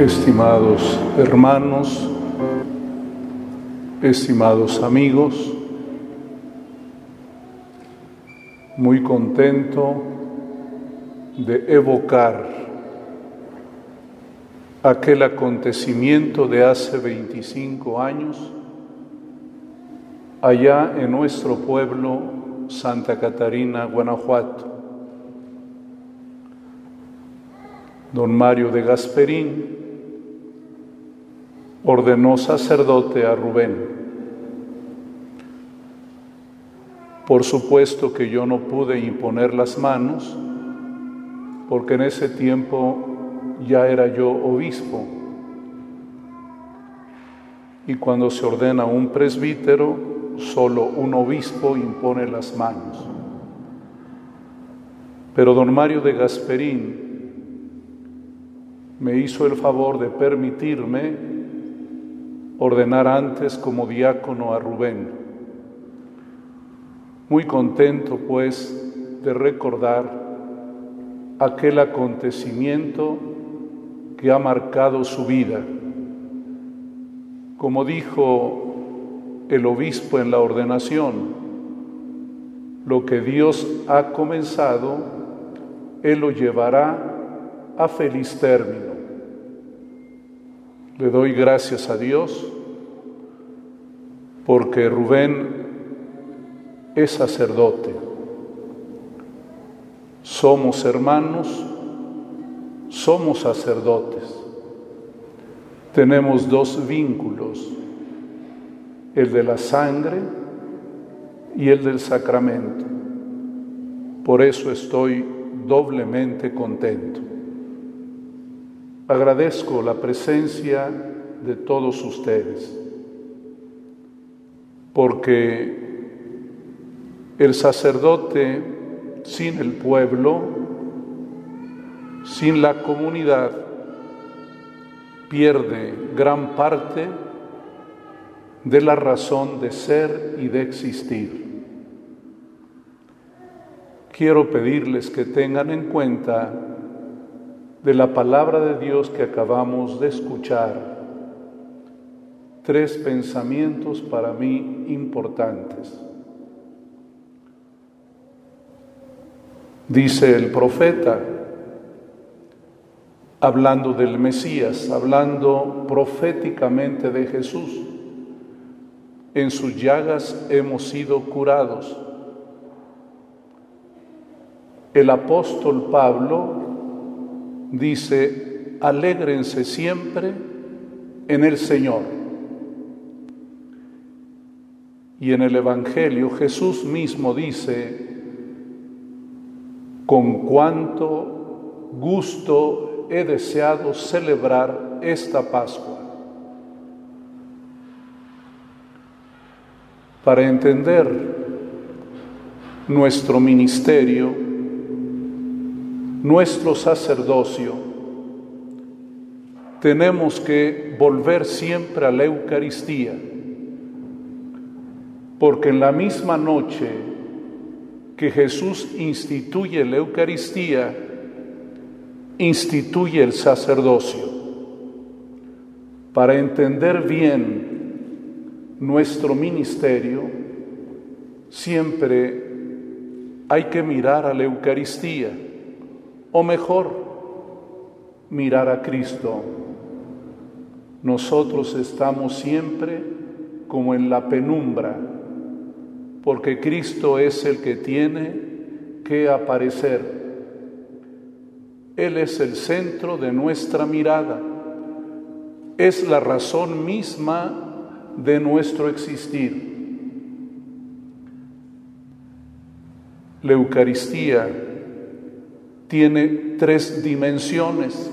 estimados hermanos, estimados amigos, muy contento de evocar aquel acontecimiento de hace 25 años allá en nuestro pueblo Santa Catarina, Guanajuato. Don Mario de Gasperín ordenó sacerdote a Rubén. Por supuesto que yo no pude imponer las manos, porque en ese tiempo ya era yo obispo. Y cuando se ordena un presbítero, solo un obispo impone las manos. Pero don Mario de Gasperín me hizo el favor de permitirme ordenar antes como diácono a Rubén. Muy contento pues de recordar aquel acontecimiento que ha marcado su vida. Como dijo el obispo en la ordenación, lo que Dios ha comenzado, Él lo llevará a feliz término. Le doy gracias a Dios porque Rubén es sacerdote. Somos hermanos, somos sacerdotes. Tenemos dos vínculos, el de la sangre y el del sacramento. Por eso estoy doblemente contento. Agradezco la presencia de todos ustedes, porque el sacerdote sin el pueblo, sin la comunidad, pierde gran parte de la razón de ser y de existir. Quiero pedirles que tengan en cuenta de la palabra de Dios que acabamos de escuchar, tres pensamientos para mí importantes. Dice el profeta, hablando del Mesías, hablando proféticamente de Jesús, en sus llagas hemos sido curados. El apóstol Pablo dice, alégrense siempre en el Señor. Y en el Evangelio Jesús mismo dice, con cuánto gusto he deseado celebrar esta Pascua. Para entender nuestro ministerio, nuestro sacerdocio, tenemos que volver siempre a la Eucaristía, porque en la misma noche que Jesús instituye la Eucaristía, instituye el sacerdocio. Para entender bien nuestro ministerio, siempre hay que mirar a la Eucaristía o mejor, mirar a Cristo. Nosotros estamos siempre como en la penumbra, porque Cristo es el que tiene que aparecer. Él es el centro de nuestra mirada, es la razón misma de nuestro existir. La Eucaristía tiene tres dimensiones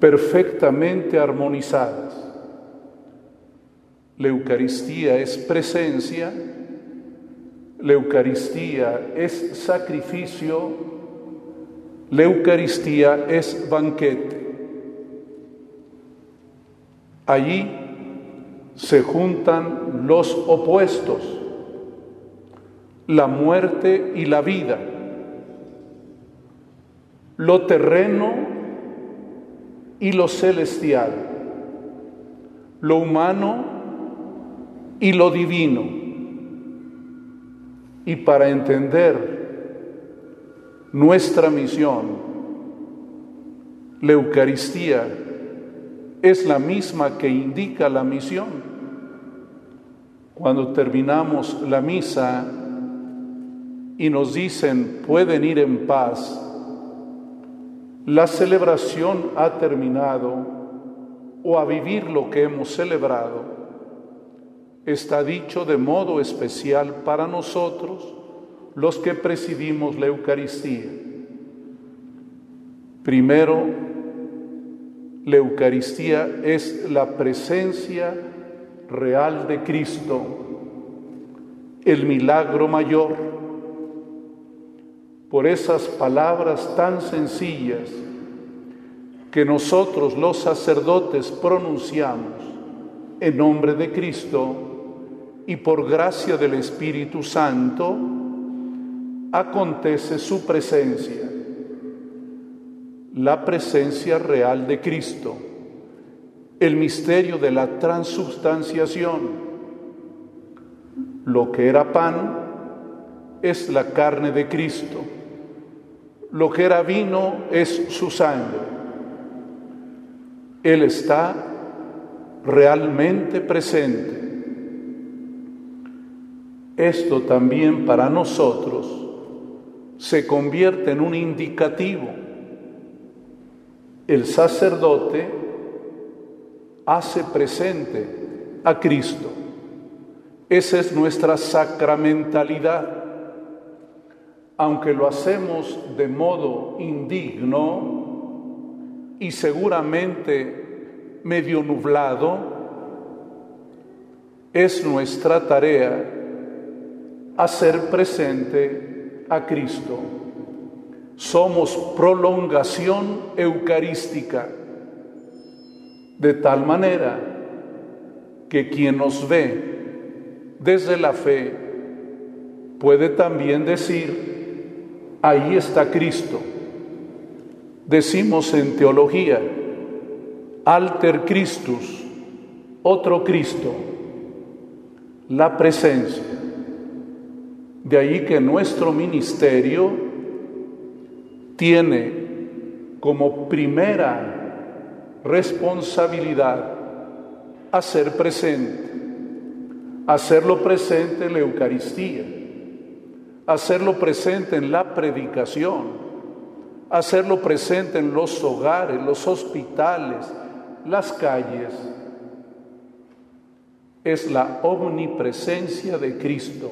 perfectamente armonizadas. La Eucaristía es presencia, la Eucaristía es sacrificio, la Eucaristía es banquete. Allí se juntan los opuestos, la muerte y la vida lo terreno y lo celestial, lo humano y lo divino. Y para entender nuestra misión, la Eucaristía es la misma que indica la misión. Cuando terminamos la misa y nos dicen pueden ir en paz, la celebración ha terminado o a vivir lo que hemos celebrado, está dicho de modo especial para nosotros los que presidimos la Eucaristía. Primero, la Eucaristía es la presencia real de Cristo, el milagro mayor. Por esas palabras tan sencillas que nosotros los sacerdotes pronunciamos en nombre de Cristo y por gracia del Espíritu Santo, acontece su presencia, la presencia real de Cristo el misterio de la transubstanciación. Lo que era pan es la carne de Cristo. Lo que era vino es su sangre. Él está realmente presente. Esto también para nosotros se convierte en un indicativo. El sacerdote hace presente a Cristo. Esa es nuestra sacramentalidad. Aunque lo hacemos de modo indigno y seguramente medio nublado, es nuestra tarea hacer presente a Cristo. Somos prolongación eucarística de tal manera que quien nos ve desde la fe puede también decir, ahí está Cristo. Decimos en teología, alter Christus, otro Cristo, la presencia. De ahí que nuestro ministerio tiene como primera responsabilidad hacer presente, hacerlo presente en la Eucaristía, hacerlo presente en la predicación, hacerlo presente en los hogares, los hospitales, las calles. Es la omnipresencia de Cristo.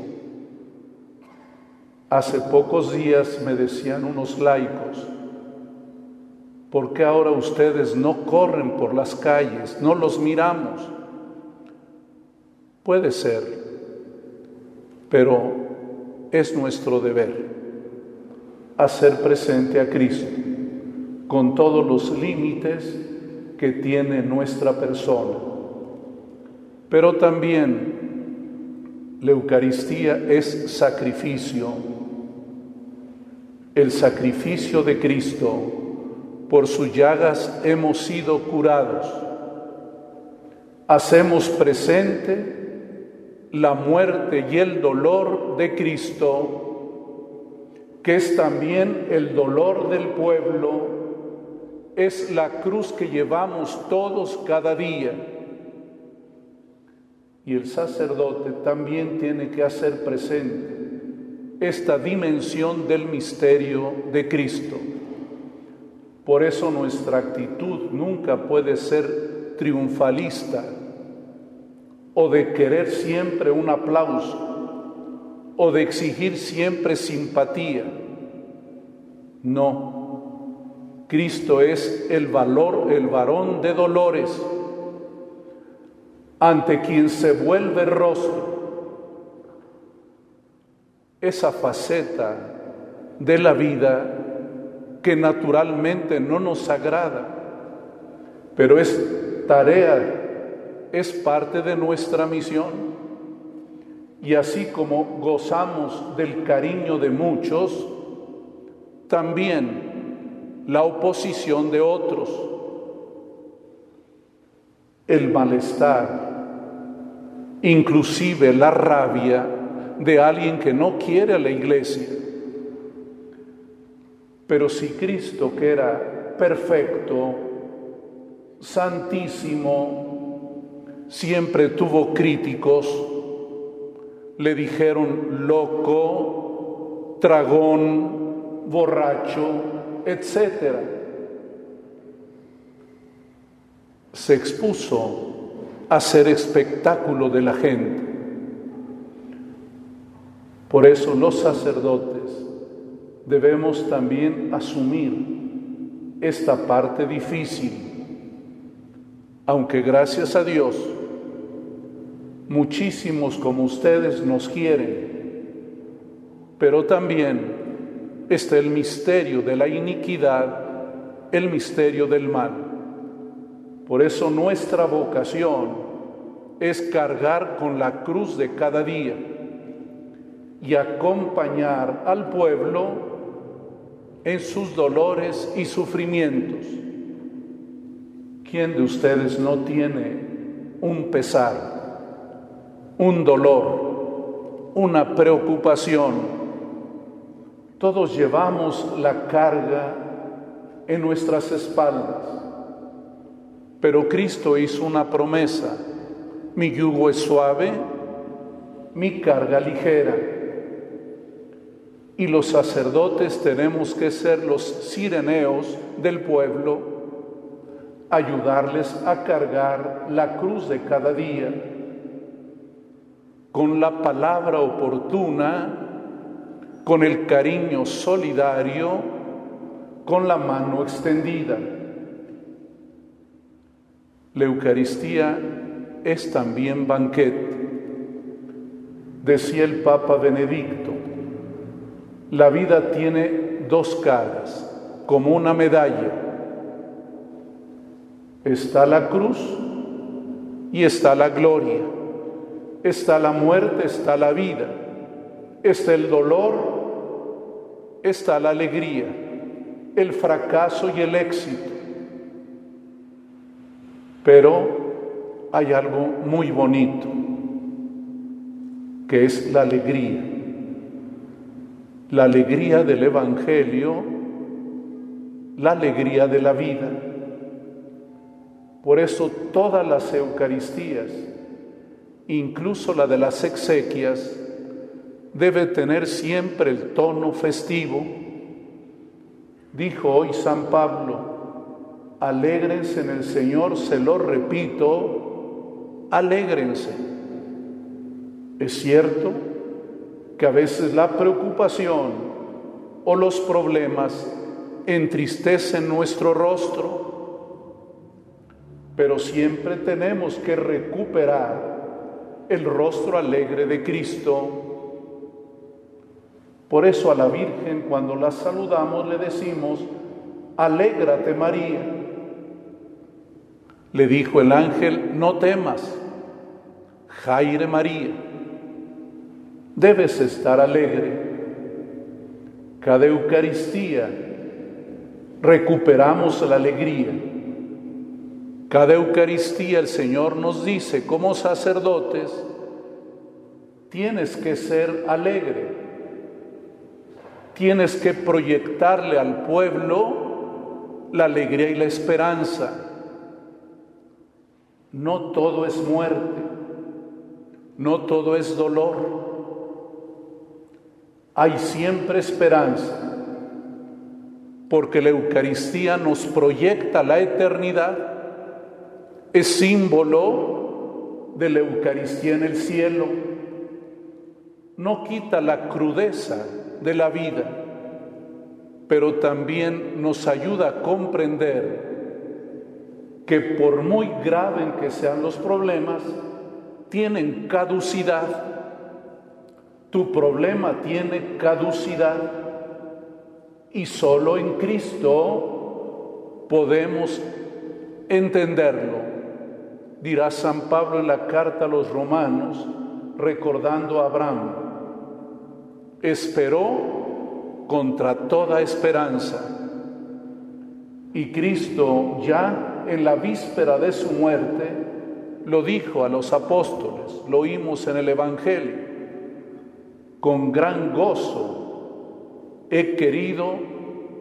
Hace pocos días me decían unos laicos, ¿Por qué ahora ustedes no corren por las calles, no los miramos? Puede ser, pero es nuestro deber hacer presente a Cristo con todos los límites que tiene nuestra persona. Pero también la Eucaristía es sacrificio, el sacrificio de Cristo por sus llagas hemos sido curados. Hacemos presente la muerte y el dolor de Cristo, que es también el dolor del pueblo, es la cruz que llevamos todos cada día. Y el sacerdote también tiene que hacer presente esta dimensión del misterio de Cristo. Por eso nuestra actitud nunca puede ser triunfalista o de querer siempre un aplauso o de exigir siempre simpatía. No, Cristo es el valor, el varón de dolores, ante quien se vuelve rostro. Esa faceta de la vida que naturalmente no nos agrada, pero es tarea, es parte de nuestra misión. Y así como gozamos del cariño de muchos, también la oposición de otros. el malestar, inclusive la rabia de alguien que no quiere a la iglesia. Pero si Cristo, que era perfecto, santísimo, siempre tuvo críticos, le dijeron loco, tragón, borracho, etc. Se expuso a ser espectáculo de la gente. Por eso los sacerdotes debemos también asumir esta parte difícil, aunque gracias a Dios muchísimos como ustedes nos quieren, pero también está el misterio de la iniquidad, el misterio del mal. Por eso nuestra vocación es cargar con la cruz de cada día y acompañar al pueblo en sus dolores y sufrimientos. ¿Quién de ustedes no tiene un pesar, un dolor, una preocupación? Todos llevamos la carga en nuestras espaldas. Pero Cristo hizo una promesa, mi yugo es suave, mi carga ligera. Y los sacerdotes tenemos que ser los sireneos del pueblo, ayudarles a cargar la cruz de cada día con la palabra oportuna, con el cariño solidario, con la mano extendida. La Eucaristía es también banquete. Decía el Papa Benedicto, la vida tiene dos caras, como una medalla. Está la cruz y está la gloria. Está la muerte, está la vida. Está el dolor, está la alegría, el fracaso y el éxito. Pero hay algo muy bonito, que es la alegría. La alegría del Evangelio, la alegría de la vida. Por eso todas las Eucaristías, incluso la de las exequias, debe tener siempre el tono festivo. Dijo hoy San Pablo, Alégrense en el Señor, se lo repito, alégrense. Es cierto que a veces la preocupación o los problemas entristecen nuestro rostro, pero siempre tenemos que recuperar el rostro alegre de Cristo. Por eso a la Virgen cuando la saludamos le decimos, alégrate María. Le dijo el ángel, no temas, Jaire María, debes estar alegre. Cada Eucaristía recuperamos la alegría. Cada Eucaristía el Señor nos dice como sacerdotes, tienes que ser alegre, tienes que proyectarle al pueblo la alegría y la esperanza no todo es muerte, no todo es dolor. Hay siempre esperanza, porque la Eucaristía nos proyecta la eternidad, es símbolo de la Eucaristía en el cielo, no quita la crudeza de la vida, pero también nos ayuda a comprender que por muy grave que sean los problemas, tienen caducidad. Tu problema tiene caducidad y solo en Cristo podemos entenderlo. Dirá San Pablo en la carta a los romanos, recordando a Abraham, esperó contra toda esperanza. Y Cristo ya en la víspera de su muerte lo dijo a los apóstoles, lo oímos en el Evangelio. Con gran gozo he querido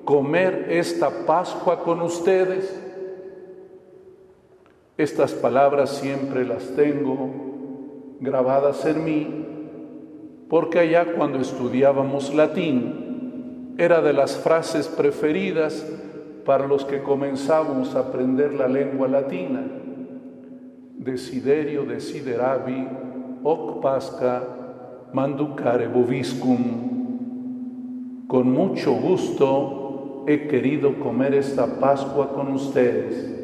comer esta Pascua con ustedes. Estas palabras siempre las tengo grabadas en mí, porque allá cuando estudiábamos latín, era de las frases preferidas para los que comenzamos a aprender la lengua latina. Desiderio desideravi hoc pasca manducare boviscum. Con mucho gusto he querido comer esta Pascua con ustedes.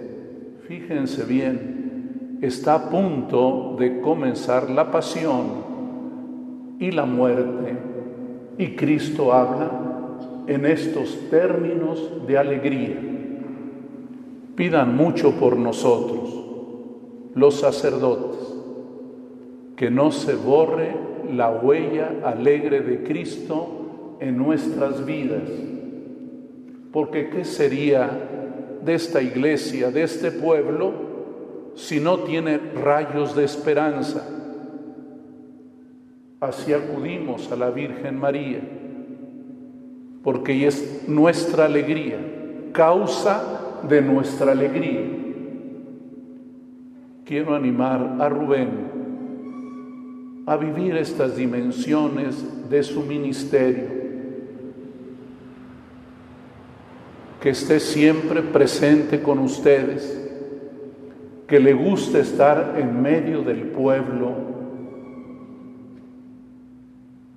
Fíjense bien, está a punto de comenzar la pasión y la muerte y Cristo habla en estos términos de alegría. Pidan mucho por nosotros, los sacerdotes, que no se borre la huella alegre de Cristo en nuestras vidas. Porque ¿qué sería de esta iglesia, de este pueblo, si no tiene rayos de esperanza? Así acudimos a la Virgen María porque es nuestra alegría, causa de nuestra alegría. Quiero animar a Rubén a vivir estas dimensiones de su ministerio, que esté siempre presente con ustedes, que le guste estar en medio del pueblo,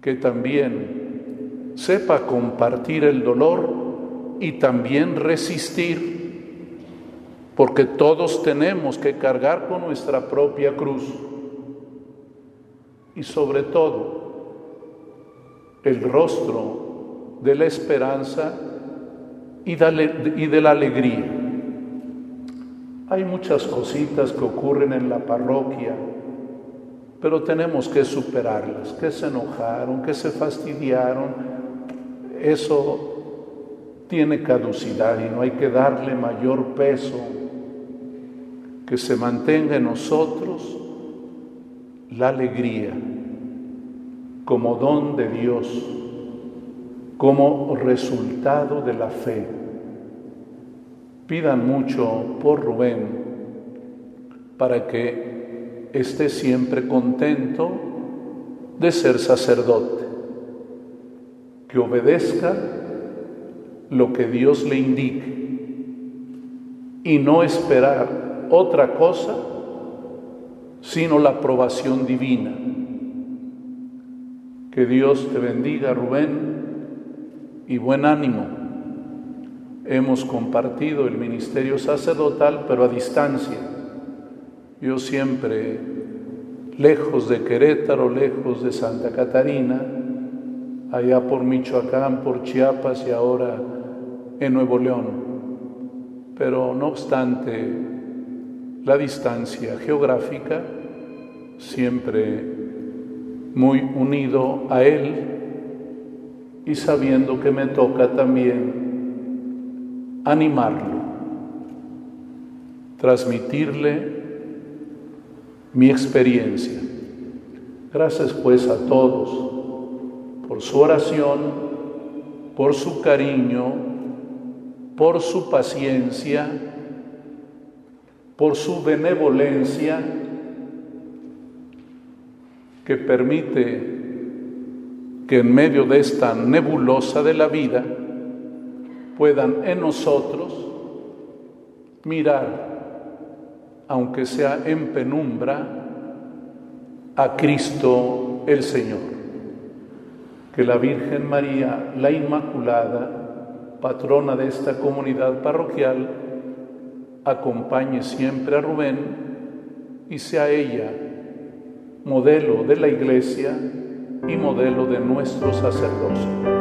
que también sepa compartir el dolor y también resistir, porque todos tenemos que cargar con nuestra propia cruz. Y sobre todo, el rostro de la esperanza y de la alegría. Hay muchas cositas que ocurren en la parroquia, pero tenemos que superarlas, que se enojaron, que se fastidiaron, eso tiene caducidad y no hay que darle mayor peso, que se mantenga en nosotros la alegría como don de Dios, como resultado de la fe. Pidan mucho por Rubén para que esté siempre contento de ser sacerdote que obedezca lo que Dios le indique y no esperar otra cosa sino la aprobación divina. Que Dios te bendiga, Rubén, y buen ánimo. Hemos compartido el ministerio sacerdotal, pero a distancia. Yo siempre, lejos de Querétaro, lejos de Santa Catarina, allá por Michoacán, por Chiapas y ahora en Nuevo León. Pero no obstante la distancia geográfica, siempre muy unido a Él y sabiendo que me toca también animarlo, transmitirle mi experiencia. Gracias pues a todos por su oración, por su cariño, por su paciencia, por su benevolencia, que permite que en medio de esta nebulosa de la vida puedan en nosotros mirar, aunque sea en penumbra, a Cristo el Señor que la Virgen María, la Inmaculada, patrona de esta comunidad parroquial, acompañe siempre a Rubén y sea ella modelo de la Iglesia y modelo de nuestro sacerdocio.